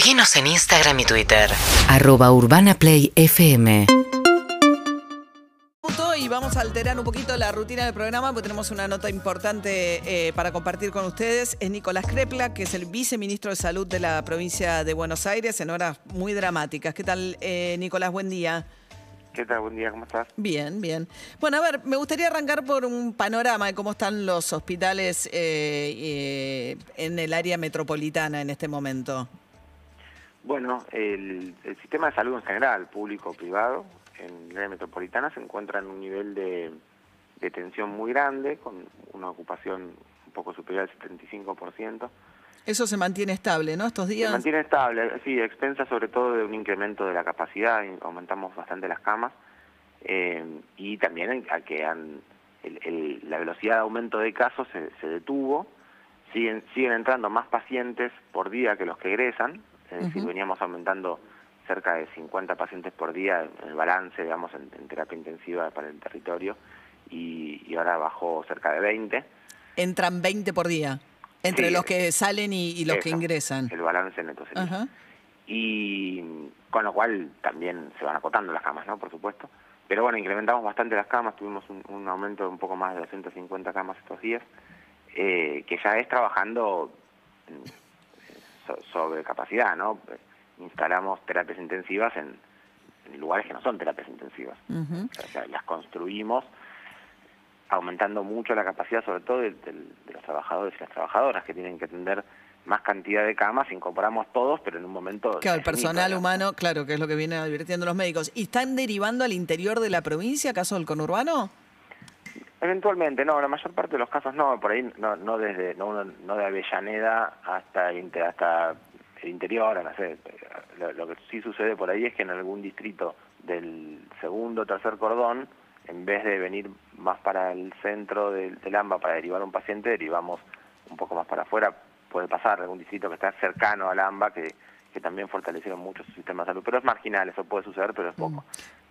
Seguinos en Instagram y Twitter. arroba urbanaplayfm Y vamos a alterar un poquito la rutina del programa porque tenemos una nota importante eh, para compartir con ustedes. Es Nicolás Crepla, que es el viceministro de Salud de la provincia de Buenos Aires en horas muy dramáticas. ¿Qué tal, eh, Nicolás? Buen día. ¿Qué tal? Buen día, ¿cómo estás? Bien, bien. Bueno, a ver, me gustaría arrancar por un panorama de cómo están los hospitales eh, eh, en el área metropolitana en este momento. Bueno, el, el sistema de salud en general, público o privado, en el área metropolitana se encuentra en un nivel de, de tensión muy grande, con una ocupación un poco superior al 75%. Eso se mantiene estable, ¿no? Estos Se días. mantiene estable, sí, expensa sobre todo de un incremento de la capacidad, aumentamos bastante las camas, eh, y también a que han, el- el- la velocidad de aumento de casos se, se detuvo, siguen, siguen entrando más pacientes por día que los que egresan, es decir, veníamos aumentando cerca de 50 pacientes por día en el balance, digamos, en, en terapia intensiva para el territorio, y, y ahora bajó cerca de 20. Entran 20 por día. Entre Sí, los que salen y, y los que ingresan. El balance neto sería. Ajá. y con lo cual también se van acotando las camas, ¿no? Por supuesto. Pero bueno, incrementamos bastante las camas, tuvimos un, un aumento de un poco más de 250 camas estos días, eh, que ya es trabajando sobre capacidad, ¿no? Instalamos terapias intensivas en, en lugares que no son terapias intensivas. Ujú. O sea, las construimos aumentando mucho la capacidad, sobre todo de, de- de los trabajadores y las trabajadoras que tienen que atender más cantidad de camas, incorporamos todos, pero en un momento... Claro, el personal humano, claro, que es lo que vienen advirtiendo los médicos. ¿Y están derivando al interior de la provincia, acaso del conurbano? Eventualmente, no, la mayor parte de los casos no, por ahí no, no desde, no, no de Avellaneda hasta, hasta el interior, no sé, lo, lo que sí sucede por ahí es que en algún distrito del segundo o tercer cordón, en vez de venir más para el centro del, del AMBA para derivar a un paciente, derivamos un poco más para afuera, puede pasar algún distrito que está cercano al AMBA que, que también fortalecieron mucho su sistema de salud, pero es marginal, eso puede suceder, pero es poco.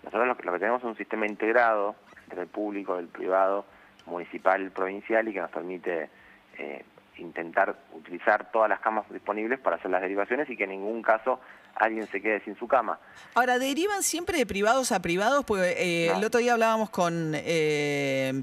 Nosotros lo que, lo que tenemos es un sistema integrado entre el público, el privado, municipal, provincial y que nos permite eh, intentar utilizar todas las camas disponibles para hacer las derivaciones y que en ningún caso alguien se quede sin su cama. Ahora, ¿derivan siempre de privados a privados? Porque eh, No. el otro día hablábamos con... eh,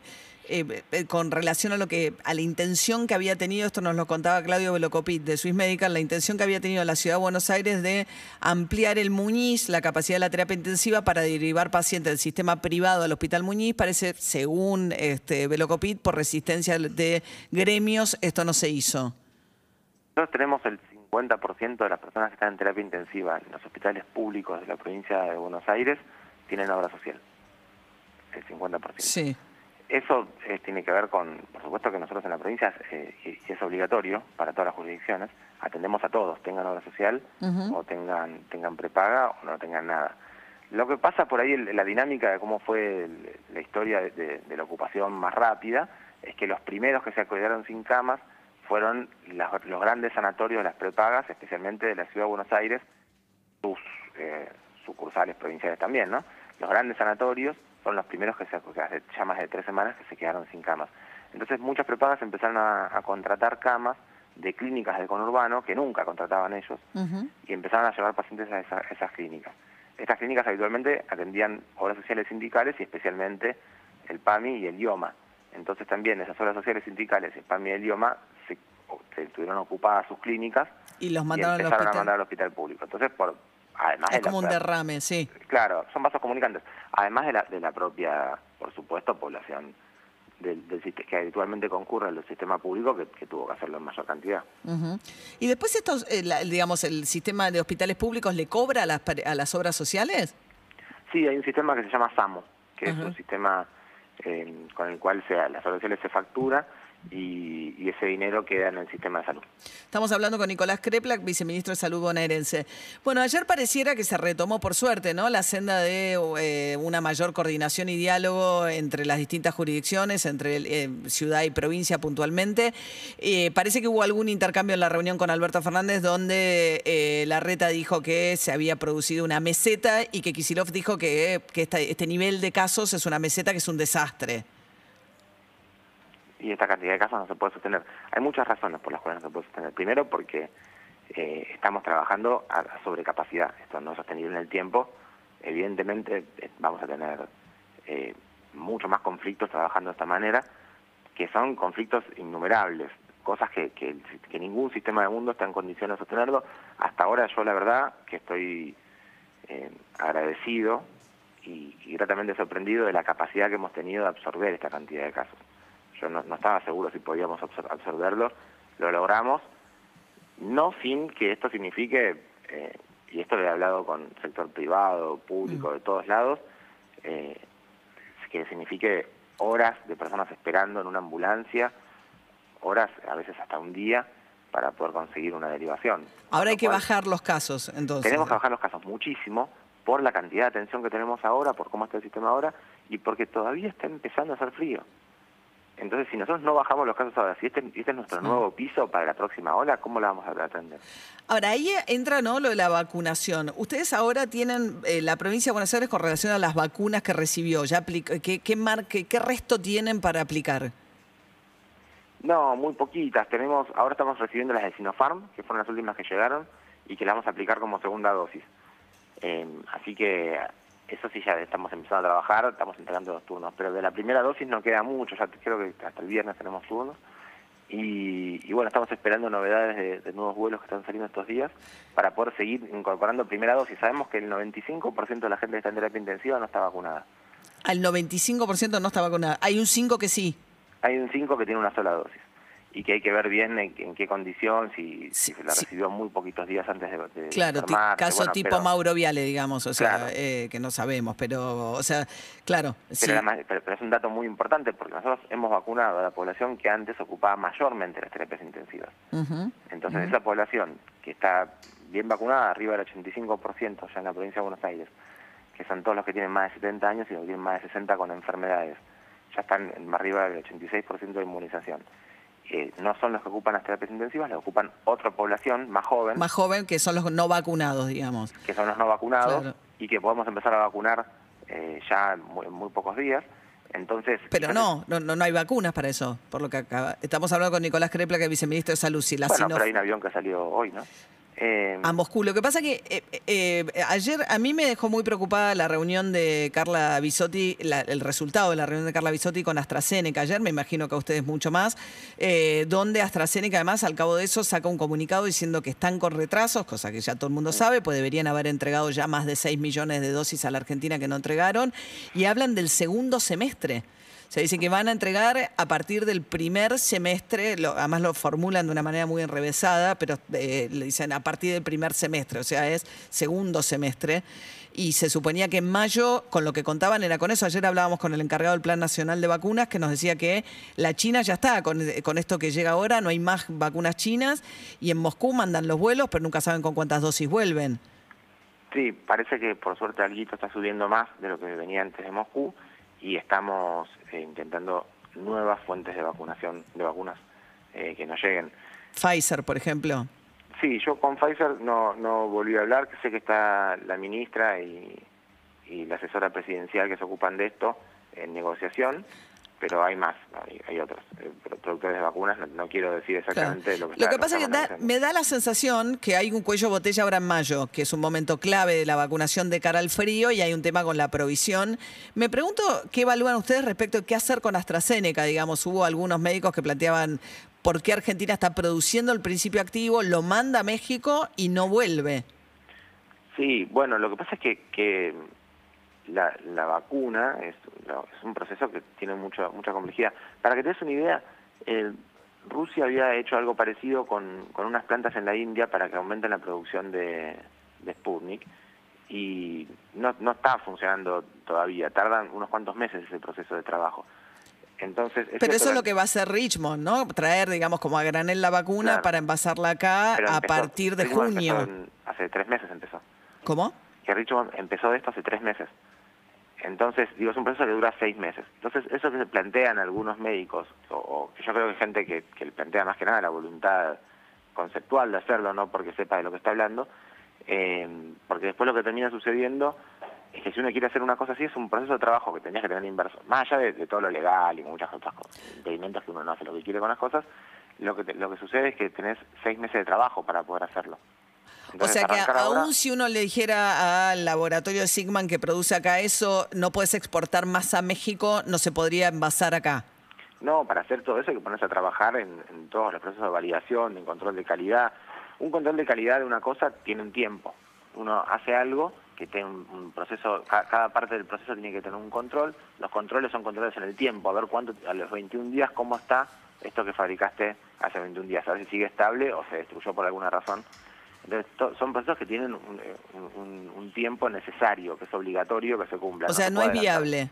eh, eh, con relación a lo que a la intención que había tenido, esto nos lo contaba Claudio Velocopit de Swiss Medical, la intención que había tenido la ciudad de Buenos Aires de ampliar el Muñiz, la capacidad de la terapia intensiva para derivar pacientes del sistema privado al Hospital Muñiz, parece, según este Velocopit, por resistencia de gremios, esto no se hizo. Nosotros tenemos el 50% de las personas que están en terapia intensiva en los hospitales públicos de la provincia de Buenos Aires tienen obra social. El 50%. Sí. Eso eh, tiene que ver con, por supuesto que nosotros en la provincia, eh, y y es obligatorio para todas las jurisdicciones, atendemos a todos, tengan obra social o tengan, tengan prepaga o no tengan nada. Lo que pasa por ahí, el- la dinámica de cómo fue el- la historia de, de- de la ocupación más rápida, es que los primeros que se quedaron sin camas fueron las- los grandes sanatorios de las prepagas, especialmente de la ciudad de Buenos Aires, sus eh, sucursales provinciales también, ¿no? Los grandes sanatorios son los primeros que se, hace ya más de tres semanas que se quedaron sin camas. Entonces muchas prepagas empezaron a, a contratar camas de clínicas del conurbano que nunca contrataban ellos y empezaron a llevar pacientes a esa- esas clínicas. Estas clínicas habitualmente atendían obras sociales sindicales y especialmente el PAMI y el IOMA. Entonces también esas obras sociales sindicales, el PAMI y el IOMA, se, se tuvieron ocupadas sus clínicas Y los y mandaron al empezaron a mandar al hospital público. Entonces, por, además Es de la- como un derrame, sí. Claro, son vasos comunicantes. Además de la, de la propia, por supuesto, población del, del que habitualmente concurre al sistema público que, que tuvo que hacerlo en mayor cantidad. Ujú. Y después estos, eh, la- digamos, el sistema de hospitales públicos le cobra a las, a las obras sociales. Sí, hay un sistema que se llama SAMO, que es un sistema eh, con el cual se, las obras sociales se factura y, ese dinero queda en el sistema de salud. Estamos hablando con Nicolás Kreplak, viceministro de Salud bonaerense. Bueno, ayer pareciera que se retomó, por suerte, ¿no? La senda de eh, una mayor coordinación y diálogo entre las distintas jurisdicciones, entre eh, ciudad y provincia puntualmente. Eh, parece que hubo algún intercambio en la reunión con Alberto Fernández donde la reta dijo que se había producido una meseta y que Kisilov dijo que, que esta- este nivel de casos es una meseta que es un desastre. Y esta cantidad de casos no se puede sostener. Hay muchas razones por las cuales no se puede sostener. Primero porque eh, estamos trabajando a, a sobrecapacidad. Esto no es sostenible en el tiempo. Evidentemente eh, vamos a tener eh, mucho más conflictos trabajando de esta manera, que son conflictos innumerables, cosas que, ningún sistema del mundo está en condiciones de sostenerlo. Hasta ahora yo la verdad que estoy eh, agradecido y gratamente sorprendido de la capacidad que hemos tenido de absorber esta cantidad de casos. Yo no, no estaba seguro si podíamos absor- absorberlo, lo logramos, no sin que esto signifique, eh, y esto lo he hablado con sector privado, público, de todos lados, eh, que signifique horas de personas esperando en una ambulancia, horas, a veces hasta un día, para poder conseguir una derivación. Ahora hay que cual- bajar los casos, entonces. tenemos que bajar los casos muchísimo por la cantidad de atención que tenemos ahora, por cómo está el sistema ahora y porque todavía está empezando a hacer frío. Entonces, si nosotros no bajamos los casos ahora, si este, este es nuestro nuevo piso para la próxima ola, ¿cómo la vamos a atender? Ahora, ahí entra ¿no? lo de la vacunación. Ustedes ahora tienen eh, la provincia de Buenos Aires con relación a las vacunas que recibió. Ya ¿qué, qué, mar- qué- qué resto tienen para aplicar? No, muy poquitas. Tenemos, ahora estamos recibiendo las de Sinopharm, que fueron las últimas que llegaron y que las vamos a aplicar como segunda dosis. Eh, así que eso sí ya estamos empezando a trabajar, estamos entregando los turnos, pero de la primera dosis no queda mucho, ya creo que hasta el viernes tenemos turnos. Y, y bueno, estamos esperando novedades de, de nuevos vuelos que están saliendo estos días para poder seguir incorporando primera dosis. Sabemos que el 95% de la gente que está en terapia intensiva no está vacunada. Al 95% no está vacunada. Hay un 5 que sí. Hay un 5 que tiene una sola dosis y que hay que ver bien en, en qué condición, si, Sí, se la sí. recibió muy poquitos días antes de, de Claro, enfermarse. caso Bueno, tipo pero- Mauro Viale, digamos, o sea, eh, que no sabemos, pero, o sea, claro, Pero, sí. además- pero- pero es un dato muy importante porque nosotros hemos vacunado a la población que antes ocupaba mayormente las terapias intensivas. Entonces esa población que está bien vacunada, arriba del 85% ya en la provincia de Buenos Aires, que son todos los que tienen más de 70 años y los que tienen más de 60 con enfermedades, ya están en- arriba del 86% de inmunización. Eh, no son los que ocupan las terapias intensivas, las ocupan otra población más joven, Más joven que son los no vacunados, digamos. que son los no vacunados, Claro. y que podemos empezar a vacunar eh, ya en muy, muy pocos días. Entonces, Pero no, no, no, hay vacunas para eso, por lo que acaba. Estamos hablando con Nicolás Crepla, que es viceministro de Salud. Si la Bueno, Sino- pero hay un avión que salió hoy, ¿no? Eh, a Moscú. Lo que pasa que eh, eh, ayer a mí me dejó muy preocupada la reunión de Carla Bisotti, el resultado de la reunión de Carla Bisotti con AstraZeneca ayer, me imagino que a ustedes mucho más, eh, donde AstraZeneca además al cabo de eso saca un comunicado diciendo que están con retrasos, cosa que ya todo el mundo sabe, pues deberían haber entregado ya más de 6 millones de dosis a la Argentina que no entregaron, y hablan del segundo semestre. Se dice que van a entregar a partir del primer semestre, además lo formulan de una manera muy enrevesada, pero eh, le dicen a partir del primer semestre, o sea, es segundo semestre. Y se suponía que en mayo, con lo que contaban, era con eso. Ayer hablábamos con el encargado del Plan Nacional de Vacunas, que nos decía que la China ya está, con, con esto que llega ahora, no hay más vacunas chinas, y en Moscú mandan los vuelos, pero nunca saben con cuántas dosis vuelven. Sí, parece que por suerte Alguito está subiendo más de lo que venía antes de Moscú y estamos eh, intentando nuevas fuentes de vacunación, de vacunas eh, que nos lleguen. Pfizer, por ejemplo. Sí, yo con Pfizer no, no volví a hablar, que sé que está la ministra y, y la asesora presidencial que se ocupan de esto en negociación, pero hay más, hay, hay otros eh, pro- productores de vacunas, no, no quiero decir exactamente Claro. lo que Lo está- que pasa es que da- me da la sensación que hay un cuello botella ahora en mayo, que es un momento clave de la vacunación de cara al frío y hay un tema con la provisión. Me pregunto qué evalúan ustedes respecto a qué hacer con AstraZeneca. Digamos, hubo algunos médicos que planteaban por qué Argentina está produciendo el principio activo, lo manda a México y no vuelve. Sí, bueno, lo que pasa es que, que la, vacuna es, un proceso que tiene mucha mucha complejidad. Para que te des una idea, eh, Rusia había hecho algo parecido con, con unas plantas en la India para que aumenten la producción de, de Sputnik y no está funcionando todavía. Tardan unos cuantos meses ese proceso de trabajo. Entonces, Pero eso es lo que- va a hacer Richmond, ¿no? Traer, digamos, como a granel la vacuna Claro. para envasarla acá pero a empezó- partir de Richmond junio. en- hace tres meses empezó. ¿Cómo? que Richmond empezó esto hace tres meses. Entonces, digo, es un proceso que dura seis meses. Entonces, eso que se plantean algunos médicos, o, o yo creo que hay gente que, que plantea más que nada la voluntad conceptual de hacerlo, no porque sepa de lo que está hablando, eh, porque después lo que termina sucediendo es que si uno quiere hacer una cosa así, es un proceso de trabajo que tenías que tener inverso. Más allá de, de todo lo legal y muchas otras cosas, impedimentos que uno no hace lo que quiere con las cosas, lo que, te- lo que sucede es que tenés seis meses de trabajo para poder hacerlo. O sea que ahora- aún si uno le dijera al laboratorio de Sigman que produce acá eso, no puedes exportar más a México, no se podría envasar acá. No, para hacer todo eso hay que ponerse a trabajar en, en todos los procesos de validación, en control de calidad. Un control de calidad de una cosa tiene un tiempo. Uno hace algo que tiene un, proceso, ca- cada parte del proceso tiene que tener un control. Los controles son controles en el tiempo, a ver cuánto, a los 21 días, cómo está esto que fabricaste hace 21 días, a ver si sigue estable o se destruyó por alguna razón. Entonces, to- son procesos que tienen un, eh, un- un- un tiempo necesario, que es obligatorio que se cumpla. O sea, se no es adelantar. viable.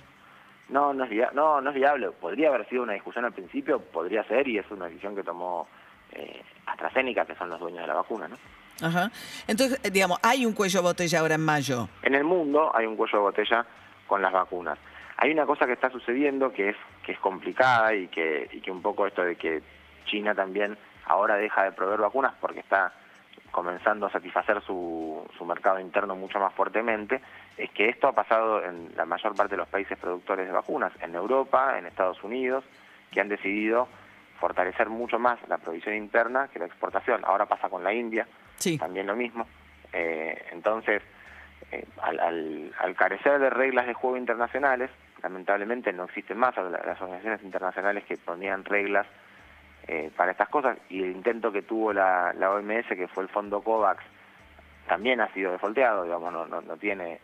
No, no es, via- no, no es viable. Podría haber sido una discusión al principio, podría ser, y es una decisión que tomó eh, AstraZeneca, que son los dueños de la vacuna. ¿no? Ajá. Entonces, eh, digamos, hay un cuello de botella ahora en mayo. En el mundo hay un cuello de botella con las vacunas. Hay una cosa que está sucediendo que es que es complicada y que, un poco esto de que China también ahora deja de proveer vacunas porque está comenzando a satisfacer su, su mercado interno mucho más fuertemente, es que esto ha pasado en la mayor parte de los países productores de vacunas, en Europa, en Estados Unidos, que han decidido fortalecer mucho más la provisión interna que la exportación. Ahora pasa con la India, Sí. también lo mismo. Eh, entonces, eh, al, al- al carecer de reglas de juego internacionales, lamentablemente no existen más la- las organizaciones internacionales que ponían reglas eh, para estas cosas y el intento que tuvo la, la OMS, que fue el fondo COVAX, también ha sido defolteado, digamos, no, no, no tiene...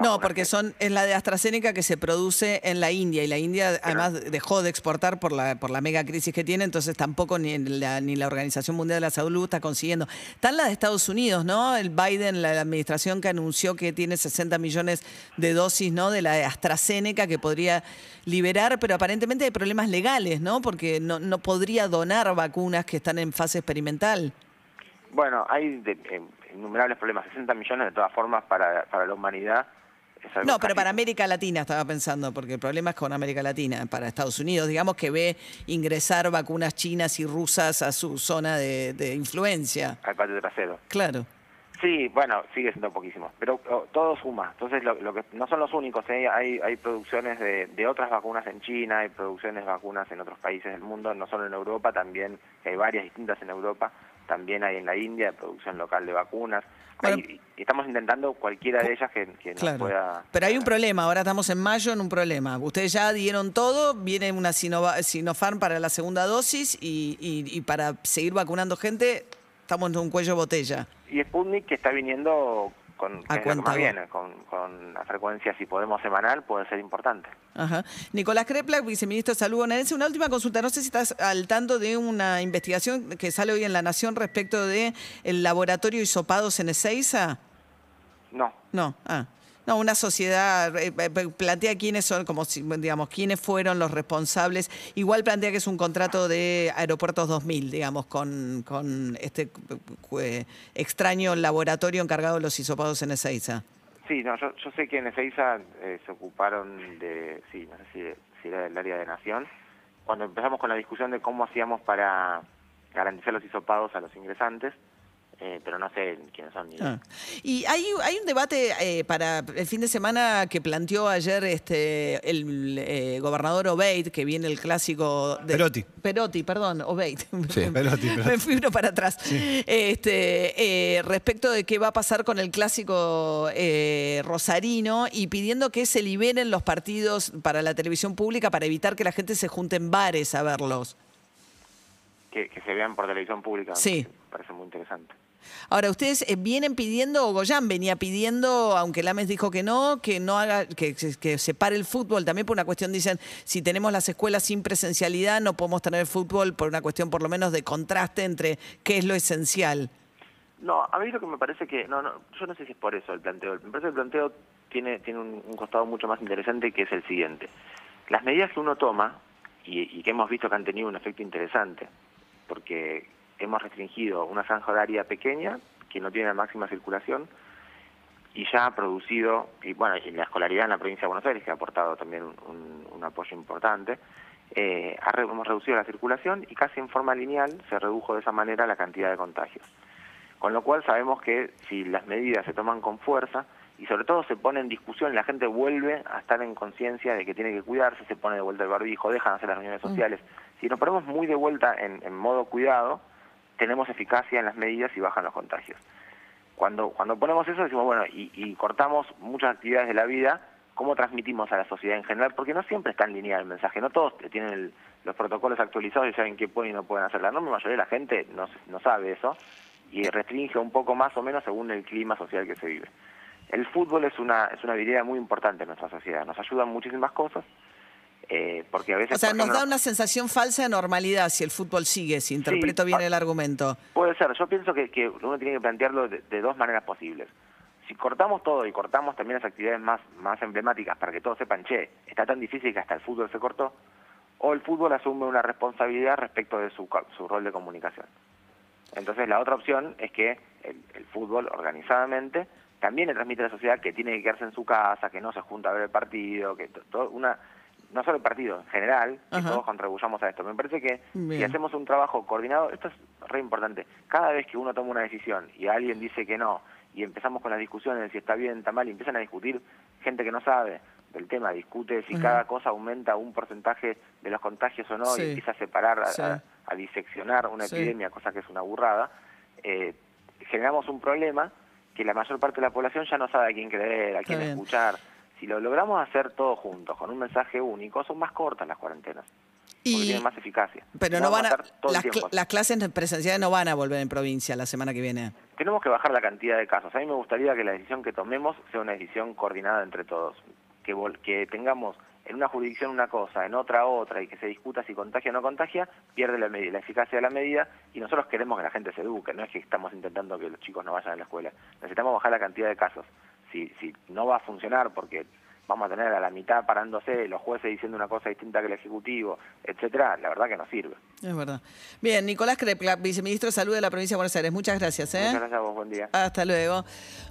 No, porque que- son es la de AstraZeneca que se produce en la India y la India además dejó de exportar por la por la mega crisis que tiene, entonces tampoco ni la, ni la Organización Mundial de la Salud está consiguiendo. Está la de Estados Unidos, ¿no? El Biden, la, la administración que anunció que tiene 60 millones de dosis, ¿no? De la de AstraZeneca que podría liberar, pero aparentemente hay problemas legales, ¿no? Porque no, no podría donar vacunas que están en fase experimental. Bueno, hay de- eh, innumerables problemas, 60 millones de todas formas para, para la humanidad. es algo No, pero para América Latina estaba pensando, porque el problema es con América Latina, para Estados Unidos, digamos que ve ingresar vacunas chinas y rusas a su zona de, de influencia. al patio trasero. Claro. Sí, bueno, sigue siendo poquísimo, pero oh, todo suma. Entonces, lo, lo que no son los únicos, ¿eh? hay, hay producciones de, de otras vacunas en China, hay producciones de vacunas en otros países del mundo, no solo en Europa, también hay varias distintas en Europa, también hay en la India producción local de vacunas. Bueno. Hay- y estamos intentando cualquiera de ellas que, que nos Claro. pueda... Pero hay un problema, ahora estamos en mayo en un problema. Ustedes ya dieron todo, viene una Sinova- Sinopharm para la segunda dosis y, y- y para seguir vacunando gente estamos en un cuello botella. Y Sputnik que está viniendo con, A que más viene, con, con la frecuencia, si podemos semanal, puede ser importante. Ajá. Nicolás Kreplak, viceministro de Salud bonaerense. Una última consulta. No sé si estás al tanto de una investigación que sale hoy en La Nación respecto de el laboratorio Isopados en Ezeiza. No, No, ah. No, una sociedad eh, eh, plantea quiénes son, como digamos, quiénes fueron los responsables. Igual plantea que es un contrato de Aeropuertos 2000, digamos, con, con este eh, extraño laboratorio encargado de los hisopados en Ezeiza. Sí, no, yo, yo sé que en Ezeiza eh, se ocuparon de, sí, no sé si, si era del área de Nación, cuando empezamos con la discusión de cómo hacíamos para garantizar los hisopados a los ingresantes, eh, pero no sé quiénes son ni Ah. Y hay, hay un debate eh, para el fin de semana que planteó ayer este el eh, gobernador Obeid, que viene el clásico de Perotti. Perotti, perdón, Obeid. Sí, Perotti, Perotti. Me fui uno para atrás. Este, eh, respecto de qué va a pasar con el clásico eh, rosarino y pidiendo que se liberen los partidos para la televisión pública para evitar que la gente se junte en bares a verlos. que, que se vean por televisión pública. Sí. Me parece muy interesante. Ahora, ustedes eh, vienen pidiendo, o Goyán venía pidiendo, aunque Lames dijo que no, que no haga, que, que, se pare el fútbol, también por una cuestión, dicen, si tenemos las escuelas sin presencialidad, no podemos tener fútbol por una cuestión por lo menos de contraste entre qué es lo esencial. No, a mí lo que me parece que, no, no, yo no sé si es por eso el planteo. Me parece que el planteo tiene, tiene un, un costado mucho más interesante que es el siguiente. Las medidas que uno toma, y, y que hemos visto que han tenido un efecto interesante, porque hemos restringido una franja horaria pequeña, que no tiene la máxima circulación, y ya ha producido, y bueno, y la escolaridad en la provincia de Buenos Aires, que ha aportado también un, apoyo importante, eh, ha re- hemos reducido la circulación y casi en forma lineal se redujo de esa manera la cantidad de contagios. Con lo cual sabemos que si las medidas se toman con fuerza y sobre todo se pone en discusión, la gente vuelve a estar en conciencia de que tiene que cuidarse, se pone de vuelta el barbijo, dejan de hacer las reuniones sociales, Si nos ponemos muy de vuelta en, en modo cuidado, tenemos eficacia en las medidas y bajan los contagios. Cuando, cuando ponemos eso decimos, bueno, y, cortamos muchas actividades de la vida, ¿cómo transmitimos a la sociedad en general? Porque no siempre está en línea el mensaje, no todos tienen el- los protocolos actualizados y saben qué pueden y no pueden hacer. La enorme mayoría de la gente no, no sabe eso y restringe un poco más o menos según el clima social que se vive. El fútbol es una, es una habilidad muy importante en nuestra sociedad, nos ayuda en muchísimas cosas, eh, porque a veces... O sea, nos ejemplo, da una sensación falsa de normalidad si el fútbol sigue, si interpreto bien el argumento. Puede ser, yo pienso que, que uno tiene que plantearlo de, de dos maneras posibles. Si cortamos todo y cortamos también las actividades más, más emblemáticas para que todos sepan, che, está tan difícil que hasta el fútbol se cortó, o el fútbol asume una responsabilidad respecto de su, su rol de comunicación. Entonces la otra opción es que el, el fútbol organizadamente también le transmite a la sociedad que tiene que quedarse en su casa, que no se junta a ver el partido, que to- todo una no solo el partido, en general, que todos contribuyamos a esto. Me parece que si hacemos un trabajo coordinado, esto es re importante. Cada vez que uno toma una decisión y alguien dice que no, y empezamos con las discusiones si está bien, está mal, y empiezan a discutir gente que no sabe del tema, discute si cada cosa aumenta un porcentaje de los contagios o no, Sí. y empieza a separar, a, Sí. a- a diseccionar una Sí. epidemia, cosa que es una burrada, eh, generamos un problema que la mayor parte de la población ya no sabe a quién creer, a quién escuchar. Si lo logramos hacer todos juntos, con un mensaje único, son más cortas las cuarentenas. Porque tienen más eficacia. pero no van a, el las, cl- las clases presenciales no van a volver en provincia la semana que viene. Tenemos que bajar la cantidad de casos. A mí me gustaría que la decisión que tomemos sea una decisión coordinada entre todos. Que, vol- que tengamos en una jurisdicción una cosa, en otra otra, y que se discuta si contagia o no contagia, pierde la, medi- la eficacia de la medida y nosotros queremos que la gente se eduque, no es que estamos intentando que los chicos no vayan a la escuela. Necesitamos bajar la cantidad de casos. Si, si no va a funcionar porque vamos a tener a la mitad parándose, los jueces diciendo una cosa distinta que el Ejecutivo, etcétera, la verdad que no sirve. Es verdad. Bien, Nicolás Crepla, viceministro de Salud de la provincia de Buenos Aires. Muchas gracias. ¿eh? Muchas gracias a vos, buen día. Hasta luego.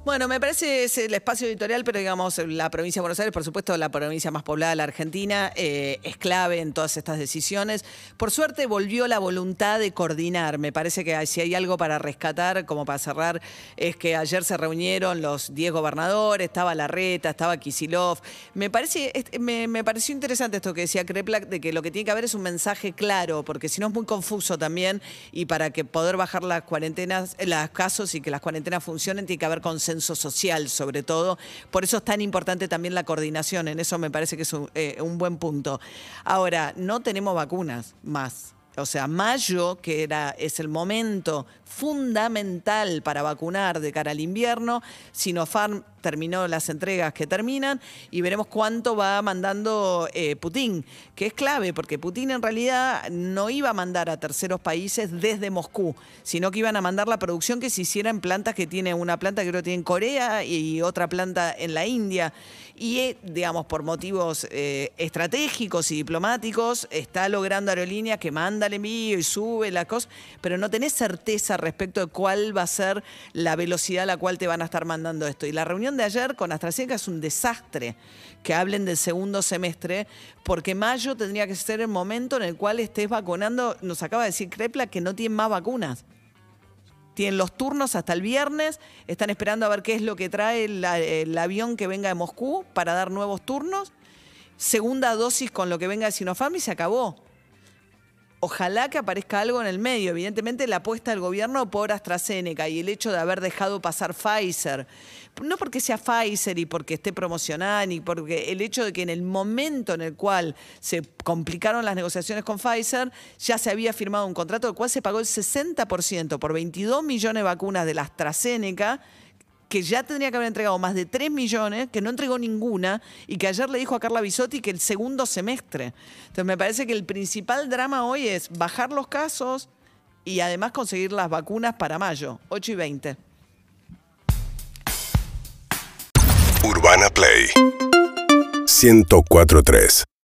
Bueno, me parece es el espacio editorial, pero digamos, la provincia de Buenos Aires, por supuesto, la provincia más poblada de la Argentina, eh, es clave en todas estas decisiones. Por suerte volvió la voluntad de coordinar. Me parece que si hay algo para rescatar, como para cerrar, es que ayer se reunieron los 10 gobernadores, estaba Larreta, estaba Kisilov. Me, parece, me, pareció interesante esto que decía Kreplak, de que lo que tiene que haber es un mensaje claro, porque si no es muy confuso también, y para que poder bajar las cuarentenas, los casos y que las cuarentenas funcionen, tiene que haber consenso social, sobre todo. Por eso es tan importante también la coordinación, en eso me parece que es un, eh, buen punto. Ahora, no tenemos vacunas más. O sea, mayo, que era, es el momento fundamental para vacunar de cara al invierno, Sinopharm terminó las entregas que terminan y veremos cuánto va mandando eh, Putin, que es clave, porque Putin en realidad no iba a mandar a terceros países desde Moscú, sino que iban a mandar la producción que se hiciera en plantas que tiene una planta que creo que tiene en Corea y otra planta en la India. Y, eh, digamos, por motivos eh, estratégicos y diplomáticos, está logrando aerolíneas que manda el envío y sube la cosa, pero no tenés certeza respecto de cuál va a ser la velocidad a la cual te van a estar mandando esto. Y la de ayer con AstraZeneca es un desastre que hablen del segundo semestre, porque mayo tendría que ser el momento en el cual estés vacunando. Nos acaba de decir Crepla que no tienen más vacunas. Tienen los turnos hasta el viernes, están esperando a ver qué es lo que trae el avión que venga de Moscú para dar nuevos turnos. Segunda dosis con lo que venga de Sinopharm y se acabó. Ojalá que aparezca algo en el medio. Evidentemente, la apuesta del gobierno por AstraZeneca y el hecho de haber dejado pasar Pfizer. No porque sea Pfizer y porque esté promocionada, ni porque el hecho de que en el momento en el cual se complicaron las negociaciones con Pfizer, ya se había firmado un contrato del cual se pagó el 60% por 22 millones de vacunas de la AstraZeneca que ya tendría que haber entregado más de 3 millones, que no entregó ninguna, y que ayer le dijo a Carla Bisotti que el segundo semestre. Entonces me parece que el principal drama hoy es bajar los casos y además conseguir las vacunas para mayo, 8 y 20. Urbana Play 1043